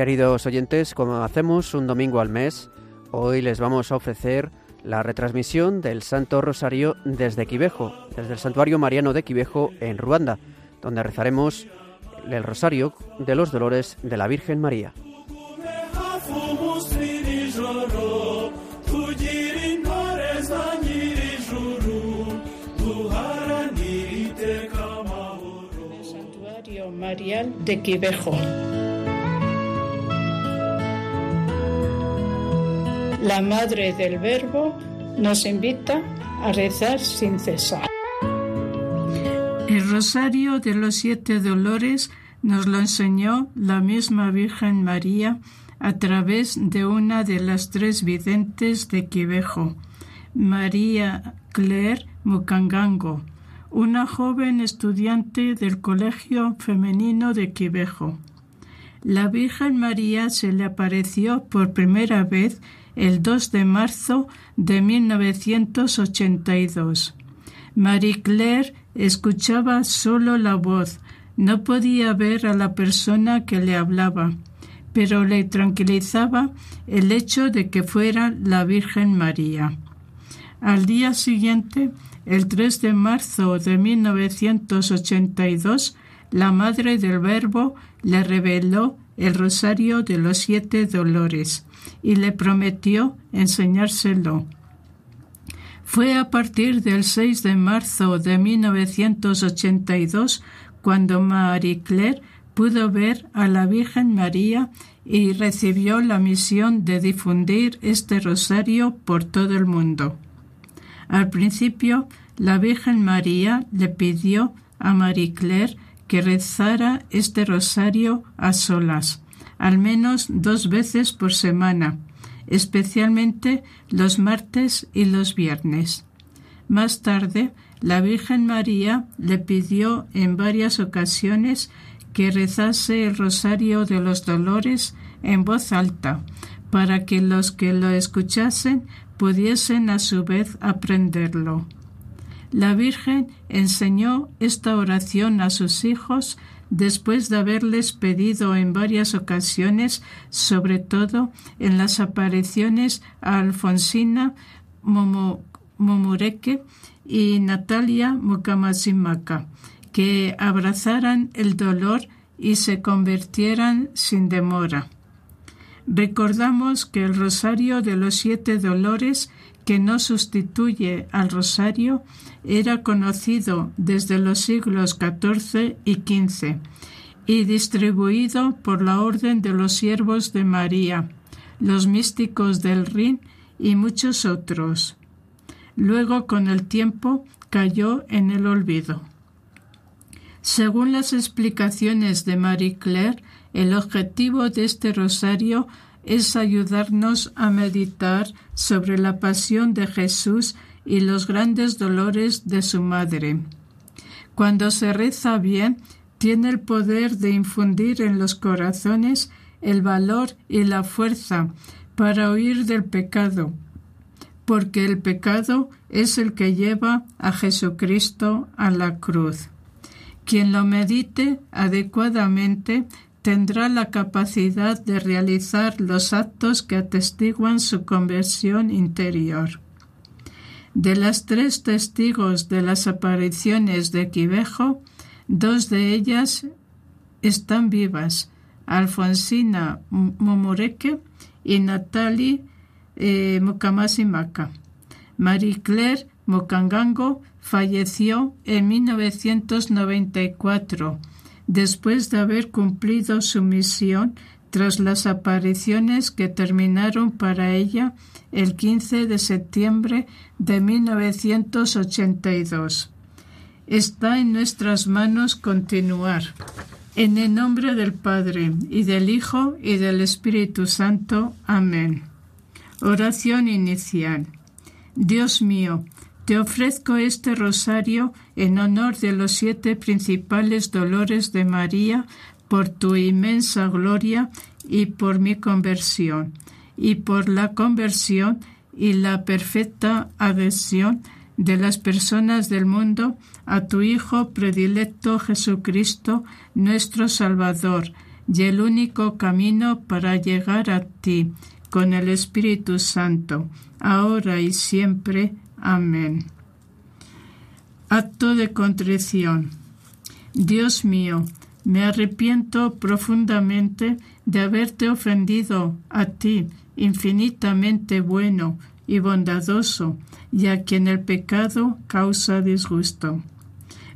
Queridos oyentes, como hacemos un domingo al mes, hoy les vamos a ofrecer la retransmisión del Santo Rosario desde Quivejo, desde el Santuario Mariano de Quivejo en Ruanda, donde rezaremos el Rosario de los Dolores de la Virgen María. De Quivejo. la Madre del Verbo nos invita a rezar sin cesar. El rosario de los siete dolores nos lo enseñó la misma Virgen María a través de una de las tres videntes de Quivejo, María Claire Mukangango, una joven estudiante del Colegio Femenino de Quivejo. La Virgen María se le apareció por primera vez el 2 de marzo de 1982. Marie Claire escuchaba solo la voz, no podía ver a la persona que le hablaba, pero le tranquilizaba el hecho de que fuera la Virgen María. Al día siguiente, el 3 de marzo de 1982, la Madre del Verbo le reveló el Rosario de los Siete Dolores y le prometió enseñárselo. Fue a partir del 6 de marzo de 1982 cuando Marie Claire pudo ver a la Virgen María y recibió la misión de difundir este rosario por todo el mundo. Al principio, la Virgen María le pidió a Marie Claire que rezara este rosario a solas, al menos dos veces por semana, especialmente los martes y los viernes. Más tarde, la Virgen María le pidió en varias ocasiones que rezase el rosario de los dolores en voz alta, para que los que lo escuchasen pudiesen a su vez aprenderlo. La Virgen enseñó esta oración a sus hijos después de haberles pedido en varias ocasiones, sobre todo en las apariciones a Alfonsina Momureke y Natalia Mukamasimaka, que abrazaran el dolor y se convirtieran sin demora. Recordamos que el rosario de los siete dolores que no sustituye al rosario era conocido desde los siglos XIV y XV y distribuido por la Orden de los Siervos de María, los místicos del Rin y muchos otros. Luego, con el tiempo, cayó en el olvido. Según las explicaciones de Marie Claire, el objetivo de este rosario es ayudarnos a meditar sobre la pasión de Jesús y los grandes dolores de su madre. Cuando se reza bien, tiene el poder de infundir en los corazones el valor y la fuerza para huir del pecado, porque el pecado es el que lleva a Jesucristo a la cruz. Quien lo medite adecuadamente tendrá la capacidad de realizar los actos que atestiguan su conversión interior. De las tres testigos de las apariciones de Quivejo, dos de ellas están vivas, Alfonsina Momoreke y Natalie eh, Mukamasimaka. Marie Claire Mokangango falleció en 1994 después de haber cumplido su misión tras las apariciones que terminaron para ella el 15 de septiembre de 1982. Está en nuestras manos continuar. En el nombre del Padre, y del Hijo, y del Espíritu Santo. Amén. Oración inicial. Dios mío, te ofrezco este rosario en honor de los siete principales dolores de María por tu inmensa gloria y por mi conversión, y por la conversión y la perfecta adhesión de las personas del mundo a tu Hijo predilecto Jesucristo, nuestro Salvador, y el único camino para llegar a ti, con el Espíritu Santo, ahora y siempre. Amén. Acto de contrición. Dios mío, me arrepiento profundamente de haberte ofendido a ti, infinitamente bueno y bondadoso, y a quien el pecado causa disgusto.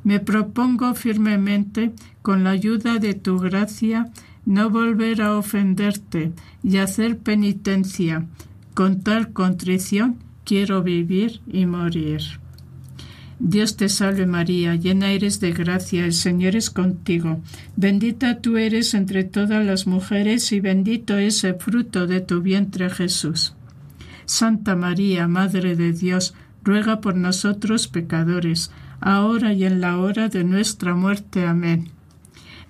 Me propongo firmemente, con la ayuda de tu gracia, no volver a ofenderte y hacer penitencia. Con tal contrición quiero vivir y morir. Dios te salve María, llena eres de gracia, el Señor es contigo. Bendita tú eres entre todas las mujeres y bendito es el fruto de tu vientre Jesús. Santa María, Madre de Dios, ruega por nosotros pecadores, ahora y en la hora de nuestra muerte. Amén.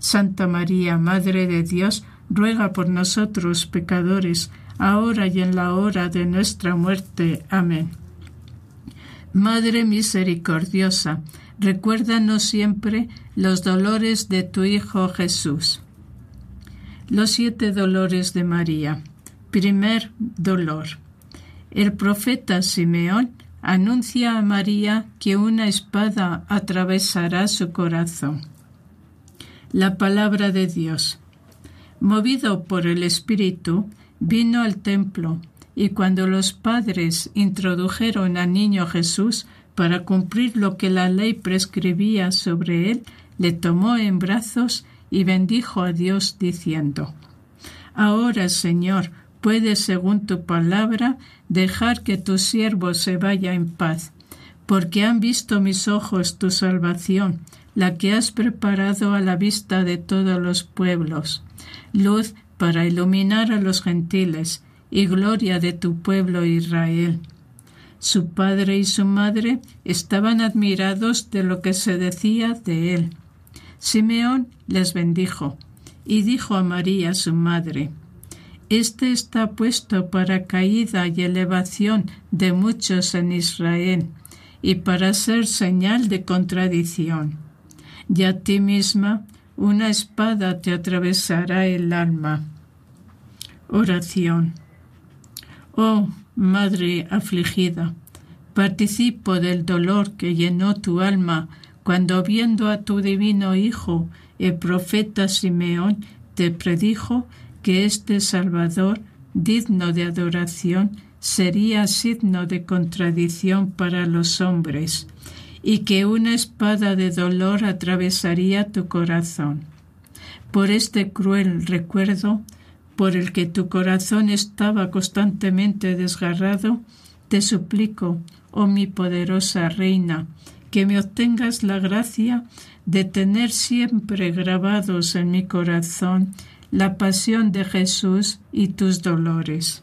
Santa María, Madre de Dios, ruega por nosotros pecadores, ahora y en la hora de nuestra muerte. Amén. Madre misericordiosa, recuérdanos siempre los dolores de tu Hijo Jesús. Los siete dolores de María. Primer dolor. El profeta Simeón anuncia a María que una espada atravesará su corazón. La palabra de Dios. Movido por el Espíritu, vino al templo y cuando los padres introdujeron al niño Jesús para cumplir lo que la ley prescribía sobre él, le tomó en brazos y bendijo a Dios diciendo, Ahora, Señor, puedes, según tu palabra, dejar que tu siervo se vaya en paz, porque han visto mis ojos tu salvación, la que has preparado a la vista de todos los pueblos, luz para iluminar a los gentiles y gloria de tu pueblo Israel. Su padre y su madre estaban admirados de lo que se decía de él. Simeón les bendijo y dijo a María su madre, este está puesto para caída y elevación de muchos en Israel, y para ser señal de contradicción. Y a ti misma una espada te atravesará el alma. Oración. Oh, Madre afligida, participo del dolor que llenó tu alma cuando viendo a tu divino Hijo, el profeta Simeón, te predijo que este Salvador, digno de adoración, sería signo de contradicción para los hombres, y que una espada de dolor atravesaría tu corazón. Por este cruel recuerdo, por el que tu corazón estaba constantemente desgarrado, te suplico, oh mi poderosa Reina, que me obtengas la gracia de tener siempre grabados en mi corazón la pasión de Jesús y tus dolores.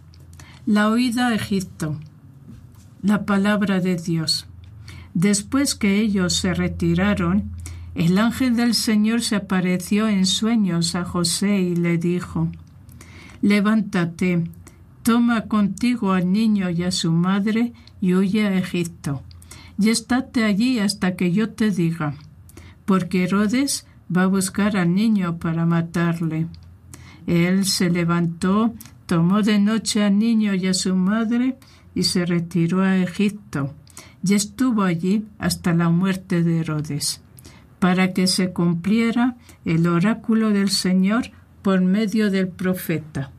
La huida a Egipto. La palabra de Dios. Después que ellos se retiraron, el ángel del Señor se apareció en sueños a José y le dijo, Levántate, toma contigo al niño y a su madre y huye a Egipto y estate allí hasta que yo te diga, porque Herodes va a buscar al niño para matarle. Él se levantó, tomó de noche al niño y a su madre y se retiró a Egipto, y estuvo allí hasta la muerte de Herodes, para que se cumpliera el oráculo del Señor por medio del profeta.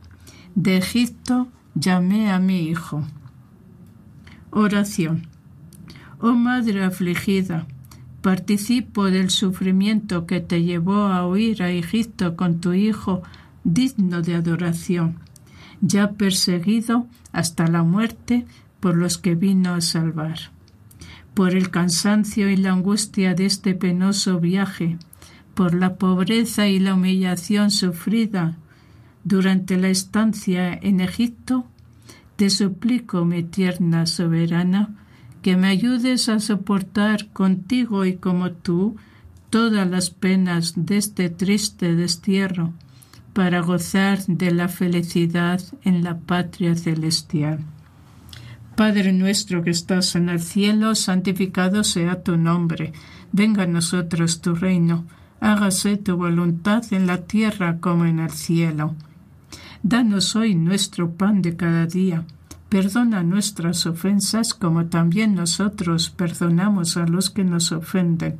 De Egipto llamé a mi hijo. Oración. Oh Madre afligida, participo del sufrimiento que te llevó a huir a Egipto con tu Hijo digno de adoración, ya perseguido hasta la muerte por los que vino a salvar. Por el cansancio y la angustia de este penoso viaje, por la pobreza y la humillación sufrida durante la estancia en Egipto, te suplico, mi tierna soberana, que me ayudes a soportar contigo y como tú todas las penas de este triste destierro, para gozar de la felicidad en la patria celestial. Padre nuestro que estás en el cielo, santificado sea tu nombre, venga a nosotros tu reino, hágase tu voluntad en la tierra como en el cielo. Danos hoy nuestro pan de cada día Perdona nuestras ofensas como también nosotros perdonamos a los que nos ofenden.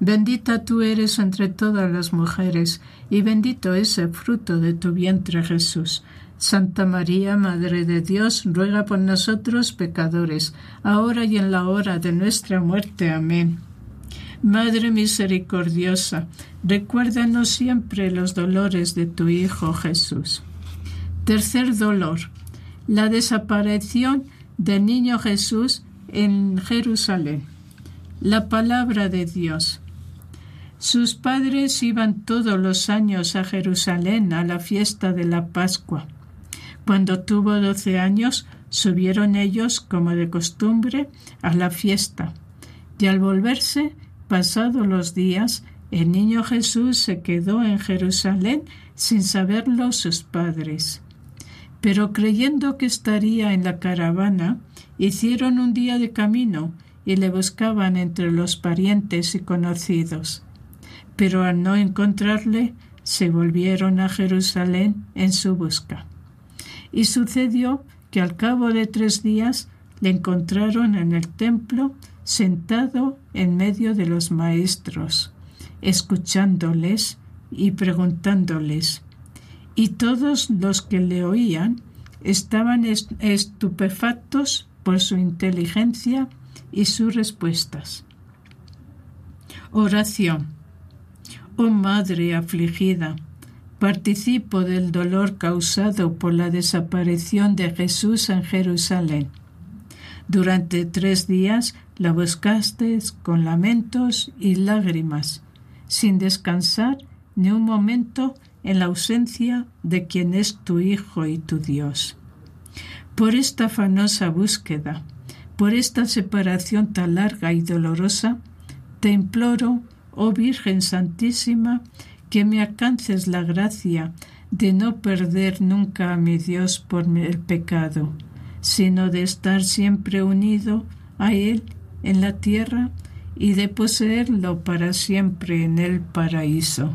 Bendita tú eres entre todas las mujeres, y bendito es el fruto de tu vientre Jesús. Santa María, Madre de Dios, ruega por nosotros pecadores, ahora y en la hora de nuestra muerte. Amén. Madre misericordiosa, recuérdanos siempre los dolores de tu Hijo Jesús. Tercer dolor, la desaparición del niño Jesús en Jerusalén. La palabra de Dios. Sus padres iban todos los años a Jerusalén a la fiesta de la Pascua. Cuando tuvo doce años, subieron ellos, como de costumbre, a la fiesta. Y al volverse, pasados los días, el niño Jesús se quedó en Jerusalén sin saberlo sus padres. Pero creyendo que estaría en la caravana, hicieron un día de camino y le buscaban entre los parientes y conocidos pero al no encontrarle, se volvieron a Jerusalén en su busca. Y sucedió que al cabo de tres días le encontraron en el templo sentado en medio de los maestros, escuchándoles y preguntándoles. Y todos los que le oían estaban estupefactos por su inteligencia y sus respuestas. Oración. Oh Madre afligida, participo del dolor causado por la desaparición de Jesús en Jerusalén. Durante tres días la buscaste con lamentos y lágrimas, sin descansar ni un momento en la ausencia de quien es tu Hijo y tu Dios. Por esta afanosa búsqueda, por esta separación tan larga y dolorosa, te imploro oh Virgen Santísima, que me alcances la gracia de no perder nunca a mi Dios por el pecado, sino de estar siempre unido a Él en la tierra y de poseerlo para siempre en el paraíso.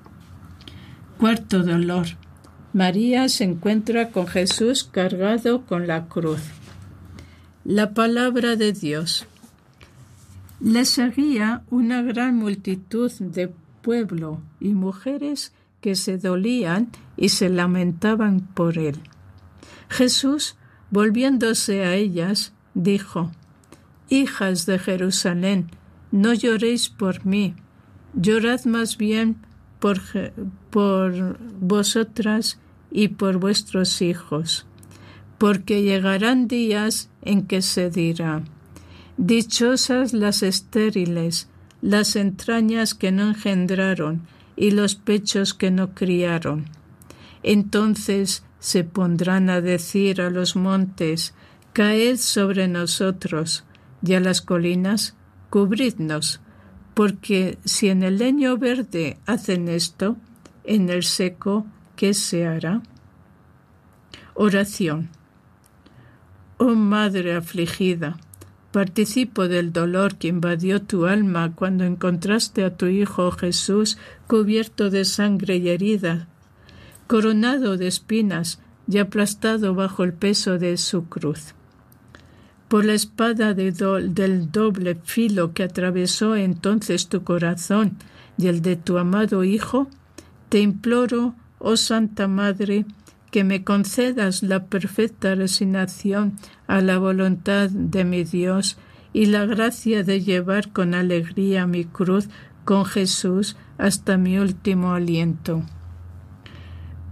Cuarto dolor. María se encuentra con Jesús cargado con la cruz. La palabra de Dios. Le seguía una gran multitud de pueblo y mujeres que se dolían y se lamentaban por él. Jesús, volviéndose a ellas, dijo, Hijas de Jerusalén, no lloréis por mí, llorad más bien por, vosotras y por vuestros hijos, porque llegarán días en que se dirá, Dichosas las estériles, las entrañas que no engendraron y los pechos que no criaron. Entonces se pondrán a decir a los montes, Caed sobre nosotros, y a las colinas, cubridnos, porque si en el leño verde hacen esto, en el seco, ¿qué se hará? Oración. Oh Madre afligida, participo del dolor que invadió tu alma cuando encontraste a tu Hijo Jesús cubierto de sangre y herida, coronado de espinas y aplastado bajo el peso de su cruz por la espada del doble filo que atravesó entonces tu corazón y el de tu amado Hijo, te imploro, oh Santa Madre, que me concedas la perfecta resignación a la voluntad de mi Dios y la gracia de llevar con alegría mi cruz con Jesús hasta mi último aliento.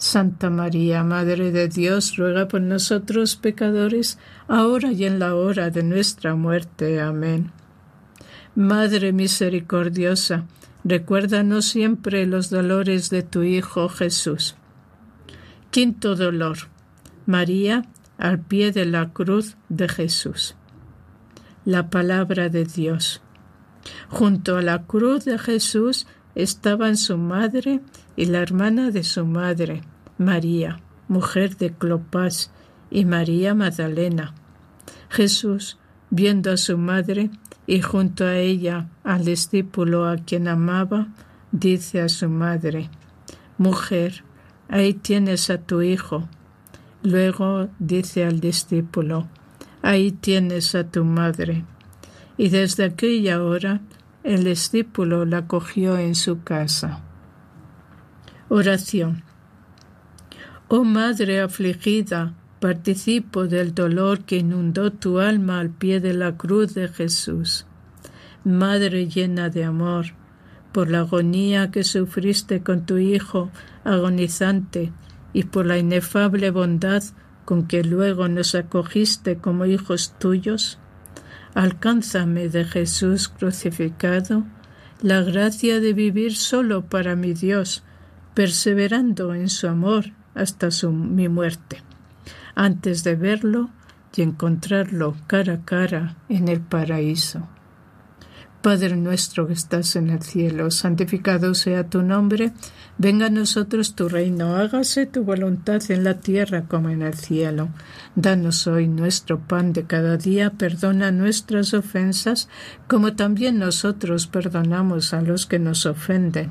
Santa María, Madre de Dios, ruega por nosotros pecadores, ahora y en la hora de nuestra muerte. Amén. Madre misericordiosa, recuérdanos siempre los dolores de tu Hijo Jesús. Quinto dolor. María al pie de la cruz de Jesús. La palabra de Dios. Junto a la cruz de Jesús estaban su madre y la hermana de su madre, María, mujer de Clopas, y María Magdalena. Jesús, viendo a su madre y junto a ella al discípulo a quien amaba, dice a su madre, Mujer, ahí tienes a tu hijo. Luego dice al discípulo, Ahí tienes a tu madre. Y desde aquella hora el discípulo la cogió en su casa. Oración. Oh Madre afligida, participo del dolor que inundó tu alma al pie de la cruz de Jesús. Madre llena de amor, por la agonía que sufriste con tu Hijo agonizante y por la inefable bondad con que luego nos acogiste como hijos tuyos, Alcánzame de Jesús crucificado la gracia de vivir solo para mi Dios, perseverando en su amor hasta su, mi muerte, antes de verlo y encontrarlo cara a cara en el paraíso. Padre nuestro que estás en el cielo, santificado sea tu nombre, venga a nosotros tu reino, hágase tu voluntad en la tierra como en el cielo. Danos hoy nuestro pan de cada día, perdona nuestras ofensas, como también nosotros perdonamos a los que nos ofenden.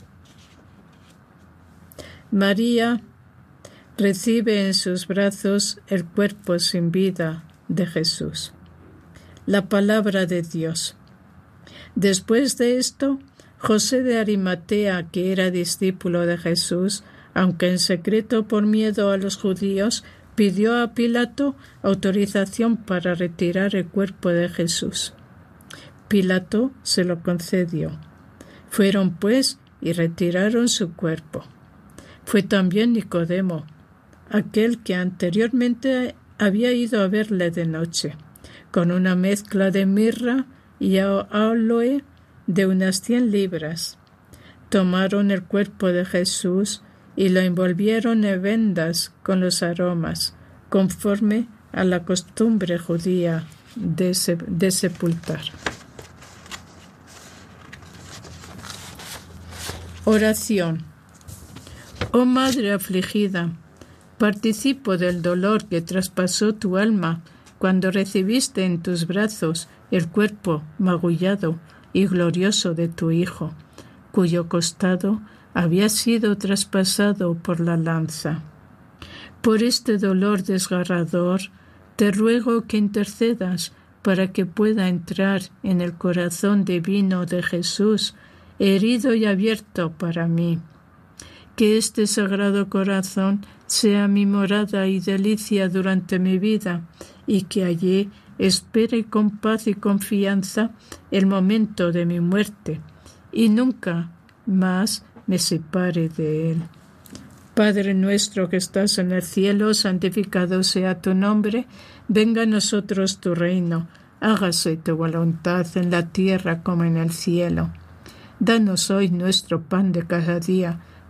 María recibe en sus brazos el cuerpo sin vida de Jesús. La palabra de Dios. Después de esto, José de Arimatea, que era discípulo de Jesús, aunque en secreto por miedo a los judíos, pidió a Pilato autorización para retirar el cuerpo de Jesús. Pilato se lo concedió. Fueron pues y retiraron su cuerpo. Fue también Nicodemo, aquel que anteriormente había ido a verle de noche, con una mezcla de mirra y aloe de unas cien libras. Tomaron el cuerpo de Jesús y lo envolvieron en vendas con los aromas, conforme a la costumbre judía de, de sepultar. Oración. Oh Madre afligida, participo del dolor que traspasó tu alma cuando recibiste en tus brazos el cuerpo magullado y glorioso de tu Hijo, cuyo costado había sido traspasado por la lanza. Por este dolor desgarrador, te ruego que intercedas para que pueda entrar en el corazón divino de Jesús, herido y abierto para mí. Que este sagrado corazón sea mi morada y delicia durante mi vida, y que allí espere con paz y confianza el momento de mi muerte, y nunca más me separe de él. Padre nuestro que estás en el cielo, santificado sea tu nombre, venga a nosotros tu reino, hágase tu voluntad en la tierra como en el cielo. Danos hoy nuestro pan de cada día,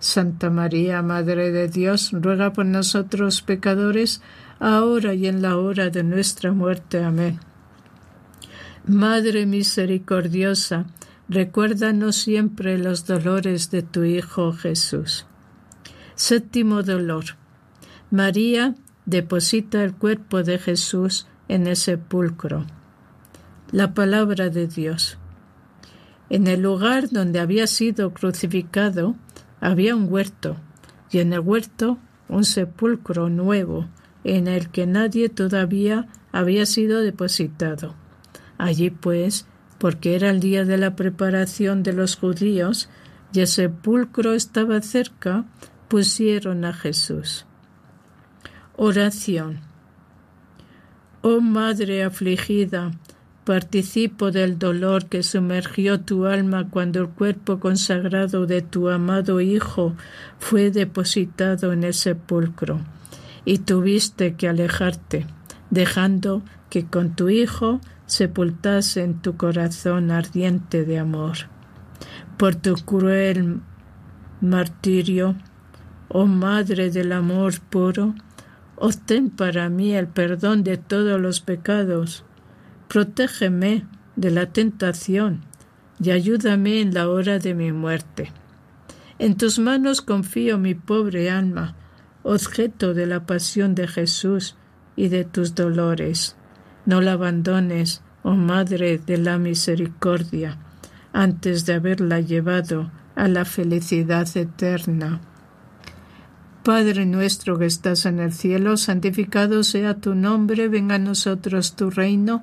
Santa María, Madre de Dios, ruega por nosotros pecadores, ahora y en la hora de nuestra muerte. Amén. Madre misericordiosa, recuérdanos siempre los dolores de tu Hijo Jesús. Séptimo dolor. María deposita el cuerpo de Jesús en el sepulcro. La palabra de Dios. En el lugar donde había sido crucificado, había un huerto, y en el huerto un sepulcro nuevo, en el que nadie todavía había sido depositado. Allí, pues, porque era el día de la preparación de los judíos, y el sepulcro estaba cerca, pusieron a Jesús. Oración. Oh Madre afligida, participo del dolor que sumergió tu alma cuando el cuerpo consagrado de tu amado Hijo fue depositado en el sepulcro, y tuviste que alejarte, dejando que con tu Hijo sepultase en tu corazón ardiente de amor. Por tu cruel martirio, oh Madre del amor puro, obtén para mí el perdón de todos los pecados. Protégeme de la tentación y ayúdame en la hora de mi muerte. En tus manos confío mi pobre alma, objeto de la pasión de Jesús y de tus dolores. No la abandones, oh Madre de la Misericordia, antes de haberla llevado a la felicidad eterna. Padre nuestro que estás en el cielo, santificado sea tu nombre, venga a nosotros tu reino,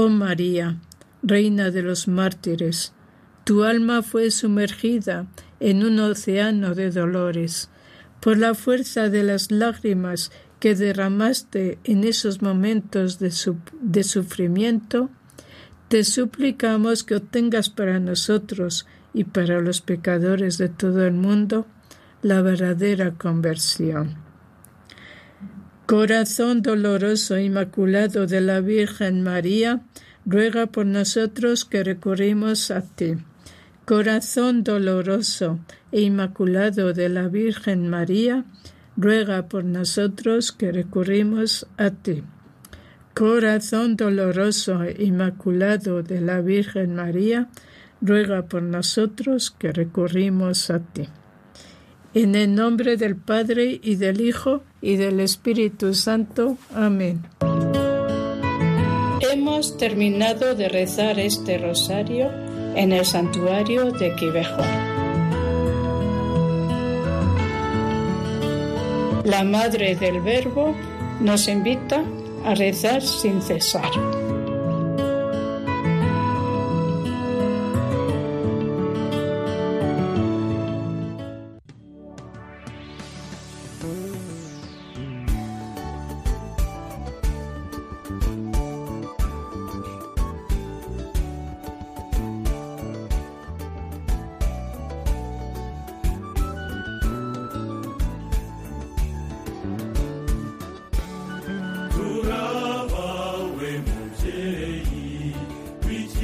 Oh María, Reina de los mártires, tu alma fue sumergida en un océano de dolores. Por la fuerza de las lágrimas que derramaste en esos momentos de, sufrimiento, te suplicamos que obtengas para nosotros y para los pecadores de todo el mundo la verdadera conversión. Corazón doloroso inmaculado de la Virgen María, ruega por nosotros que recurrimos a ti. Corazón doloroso e inmaculado de la Virgen María, ruega por nosotros que recurrimos a ti. Corazón doloroso e inmaculado de la Virgen María, ruega por nosotros que recurrimos a ti. En el nombre del Padre y del Hijo y del Espíritu Santo. Amén. Hemos terminado de rezar este rosario en el santuario de Quivejo. La Madre del Verbo nos invita a rezar sin cesar.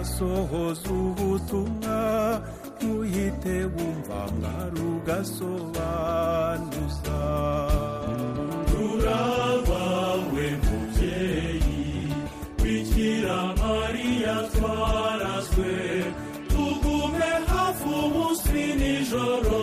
ugasohoza ubutumwa ntuyite wumva mwari ugasobanuza turabawe mubyeyi bikira mariya twarazwe tugume hafi umunsi nijoro.